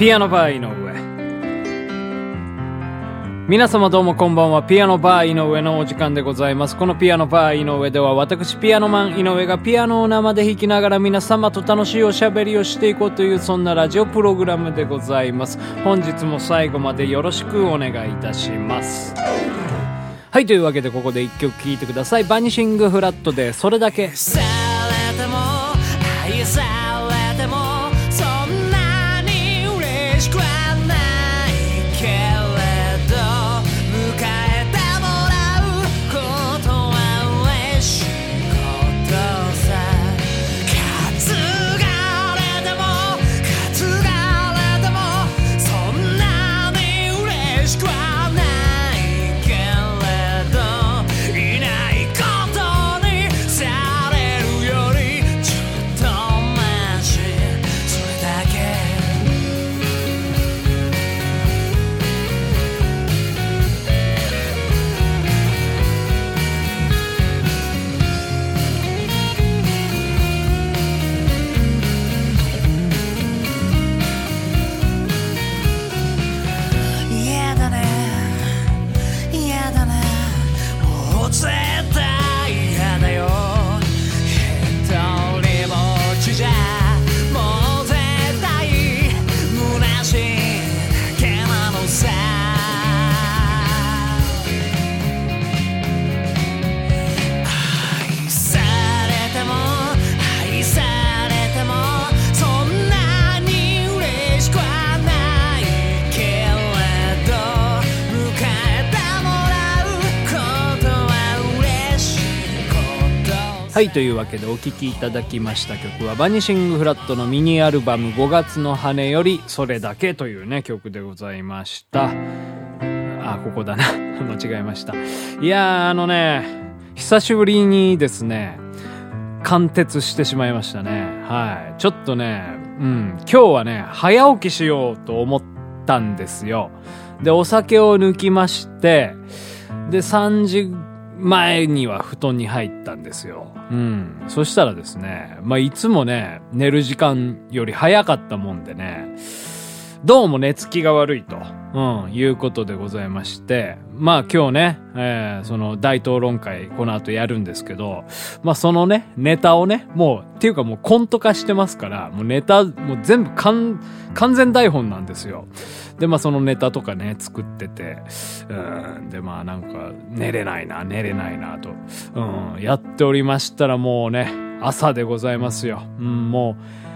ピアノバー井上。皆様どうもこんばんは。ピアノバー井上のお時間でございます。このピアノバー井上では私ピアノマン井上がピアノを生で弾きながら皆様と楽しいおしゃべりをしていこうというそんなラジオプログラムでございます。本日も最後までよろしくお願いいたします。はいというわけでここで一曲聴いてください。バニシングフラットでそれだけ。されても愛さはい、というわけでお聴きいただきました曲は、バニシングフラットのミニアルバム5月の羽より、それだけというね、曲でございました。あ、ここだな。間違えました。いやー、あのね、久しぶりにですね、貫徹してしまいましたね。はい。ちょっとね、うん、今日はね、早起きしようと思ったんですよ。で、お酒を抜きまして、で、3時前には布団に入ったんですよ。うん。そしたらですね、まあ、いつもね、寝る時間より早かったもんでね、どうも寝つきが悪いと、うん、いうことでございまして、まあ今日ね、えーその大討論会この後やるんですけど、まあそのね、ネタをね、もう、っていうかもうコント化してますから、もうネタ、もう全部完、完全台本なんですよ。で、まあそのネタとかね、作ってて、うん、で、まあなんか、寝れないな、寝れないな、と、うん、やっておりましたらもうね、朝でございますよ。うん、もう、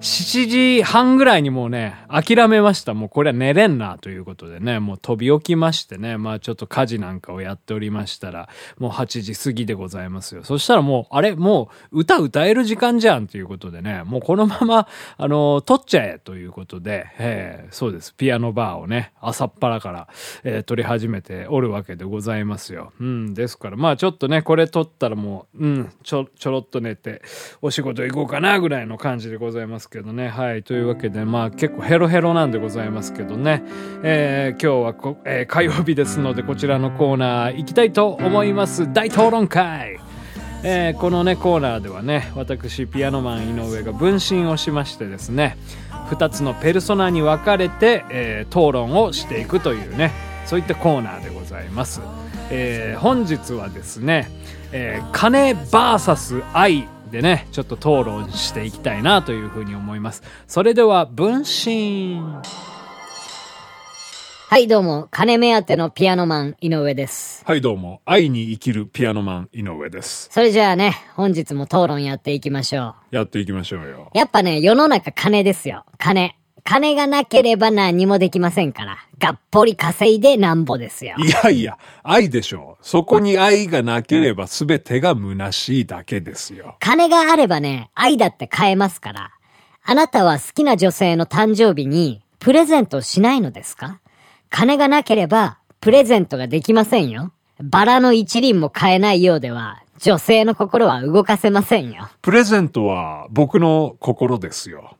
7時半ぐらいにもうね、諦めました。もうこれは寝れんなということでね、もう飛び起きましてね、まあちょっと家事なんかをやっておりましたら、もう8時過ぎでございますよ。そしたらもう、あれ？もう歌歌える時間じゃんということでね、もうこのまま、あの、撮っちゃえということで、えーそうです。ピアノバーをね、朝っぱらから、えー撮り始めておるわけでございますよ。うん、ですから、まあちょっとね、これ撮ったらもう、うん、ちょ、ちょろっと寝て、お仕事行こうかなぐらいの感じでございますけどね。はい。というわけで、まあ結構ヘロヘロなんでございますけどね。えー今日はこ、えー火曜日ですので、こちらのコーナー行きたいと思います。大討論会えーこのねコーナーではね私ピアノマン井上が分身をしましてですね2つのペルソナに分かれて、えー討論をしていくというねそういったコーナーでございます、えー本日はですね、えー金 VS 愛でねちょっと討論していきたいなというふうに思いますそれでは分身はい、どうも、金目当てのピアノマン、井上です。はい、どうも。愛に生きるピアノマン、井上です。それじゃあね、本日も討論やっていきましょやっていきましょうよ。う。やっぱね、世の中金ですよ。金。金がなければ何もできませんから。がっぽり稼いでなんぼですよ。いやいや、愛でしょう。そこに愛がなければ全てが虚しいだけですよ。金があればね、愛だって買えますから。あなたは好きな女性の誕生日に、プレゼントしないのですか？金がなければ、プレゼントができませんよ。バラの一輪も買えないようでは、女性の心は動かせませんよ。プレゼントは僕の心ですよ。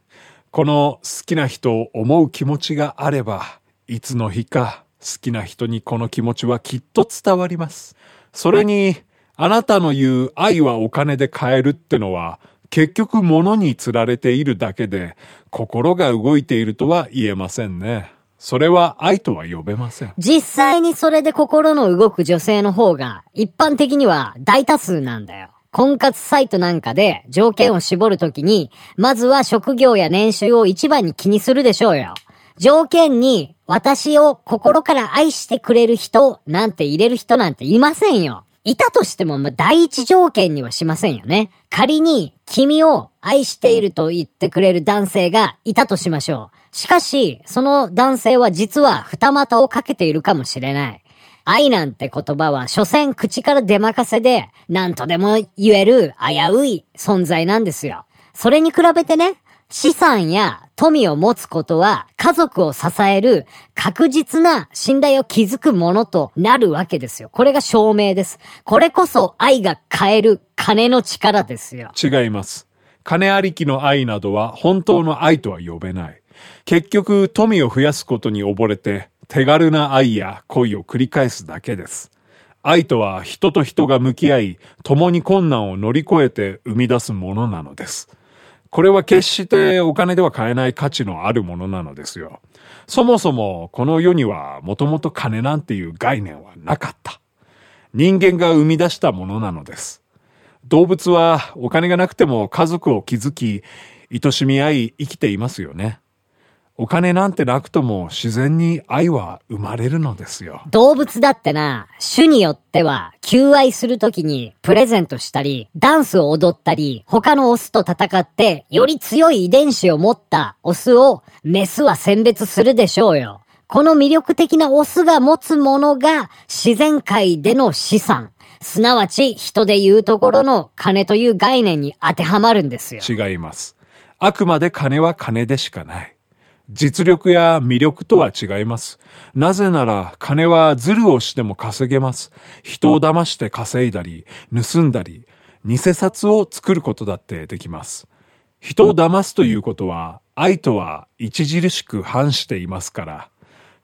この好きな人を思う気持ちがあれば、いつの日か好きな人にこの気持ちはきっと伝わります。それに、あなたの言う愛はお金で買えるってのは、結局物に釣られているだけで心が動いているとは言えませんね。それは愛とは呼べません。実際にそれで心の動く女性の方が一般的には大多数なんだよ。婚活サイトなんかで条件を絞るときに、まずは職業や年収を一番に気にするでしょうよ。条件に私を心から愛してくれる人なんて入れる人なんていませんよ。いたとしても、まあ、第一条件にはしませんよね。仮に、君を愛していると言ってくれる男性がいたとしましょう。しかし、その男性は実は二股をかけているかもしれない。愛なんて言葉は、所詮口から出任せで、何とでも言える危うい存在なんですよ。それに比べてね、資産や富を持つことは家族を支える確実な信頼を築くものとなるわけですよ。これが証明です。これこそ愛が変える金の力ですよ。違います。金ありきの愛などは本当の愛とは呼べない。結局、富を増やすことに溺れて、手軽な愛や恋を繰り返すだけです。愛とは人と人が向き合い、共に困難を乗り越えて生み出すものなのです。これは決してお金では買えない価値のあるものなのですよ。そもそもこの世にはもともと金なんていう概念はなかった。人間が生み出したものなのです。動物はお金がなくても家族を築き、愛しみ合い生きていますよね。お金なんてなくとも自然に愛は生まれるのですよ。動物だってな、種によっては、求愛するときにプレゼントしたり、ダンスを踊ったり、他のオスと戦って、より強い遺伝子を持ったオスを、メスは選別するでしょうよ。この魅力的なオスが持つものが、自然界での資産。すなわち、人で言うところの金という概念に当てはまるんですよ。違います。あくまで金は金でしかない。実力や魅力とは違います。なぜなら金はズルをしても稼げます。人を騙して稼いだり、盗んだり、偽札を作ることだってできます。人を騙すということは愛とは著しく反していますから、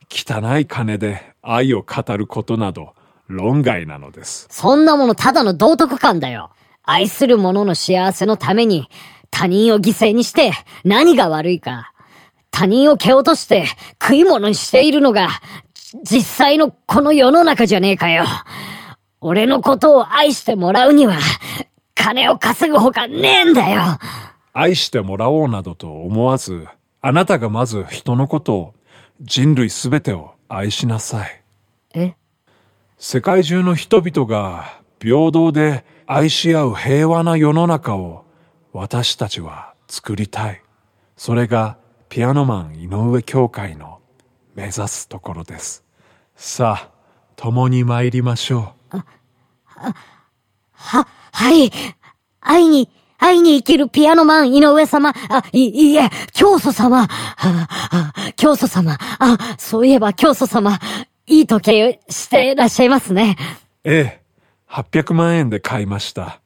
汚い金で愛を語ることなど論外なのです。そんなものただの道徳感だよ。愛する者の幸せのために他人を犠牲にして何が悪いか。他人を蹴落として食い物にしているのが実際のこの世の中じゃねえかよ。俺のことを愛してもらうには金を稼ぐほかねえんだよ。愛してもらおうなどと思わず、あなたがまず人のことを、人類すべてを愛しなさい。え？世界中の人々が平等で愛し合う平和な世の中を私たちは作りたい。それがピアノマン井上教会の目指すところです。さあ、共に参りましょう。は、はい。愛に、愛に生きるピアノマン井上様。あ、い、いいえ、教祖様。あ、あ、教祖様。あ、そういえば教祖様。いい時計してらっしゃいますね。ええ、800万円で買いました。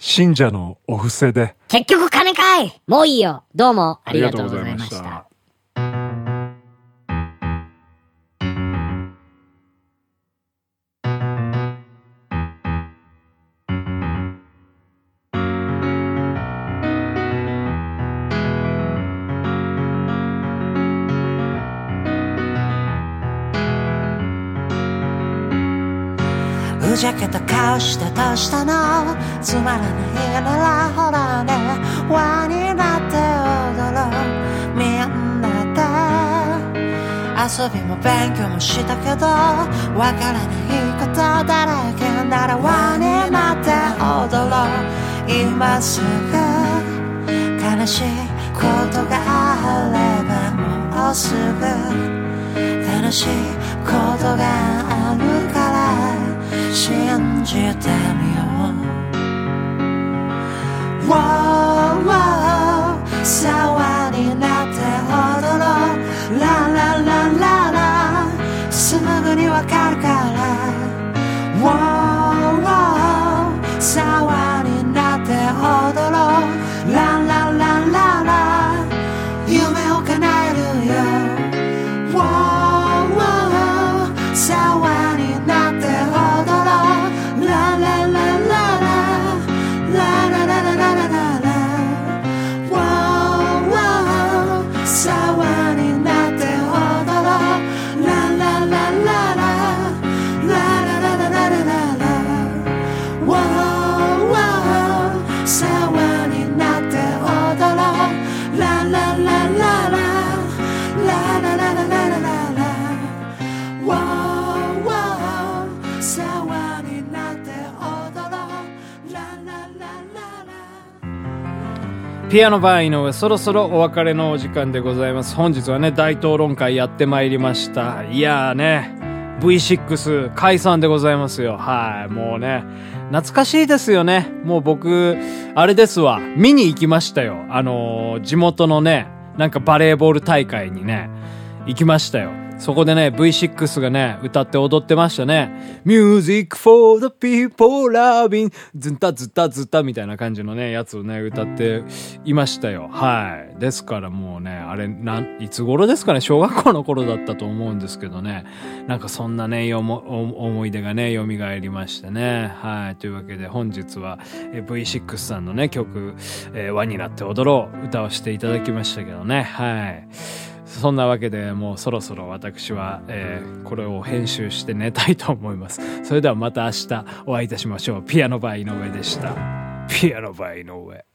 信者のお布施で。結局金かいもういいよ。どうもありがとうございました。。ふざけた顔してどうしたのつまらないならほらね輪になって踊ろうみんなで遊びも勉強もしたけどわからないことだらけなら輪になって踊ろう今すぐ悲しいことがあればもうすぐ楽しいことがあるから信じてみよう」わーわー騒ピアノバー井上、そろそろお別れのお時間でございます。本日はね、大討論会やってまいりました。いやーね、V6 解散でございますよ。はい、もうね、懐かしいですよね。もう僕、あれですわ、見に行きましたよ。あのー地元のね、なんかバレーボール大会にね、行きましたよ。そこでね、V6 がね、歌って踊ってましたね。Music for the people loving ずったずったずったみたいな感じのね、やつをね、歌っていましたよ。はい。ですからもうね、あれ、なん、いつ頃ですかね、小学校の頃だったと思うんですけどね。なんかそんなね、思い出がね、蘇りましてね。はい。というわけで本日は V6 さんのね、曲、えー輪になって踊ろう、歌をしていただきましたけどね。はい。そんなわけでもうそろそろ私は、えーこれを編集して寝たいと思います。それではまた明日お会いいたしましょう。ピアノバー井上でした。ピアノバー井上。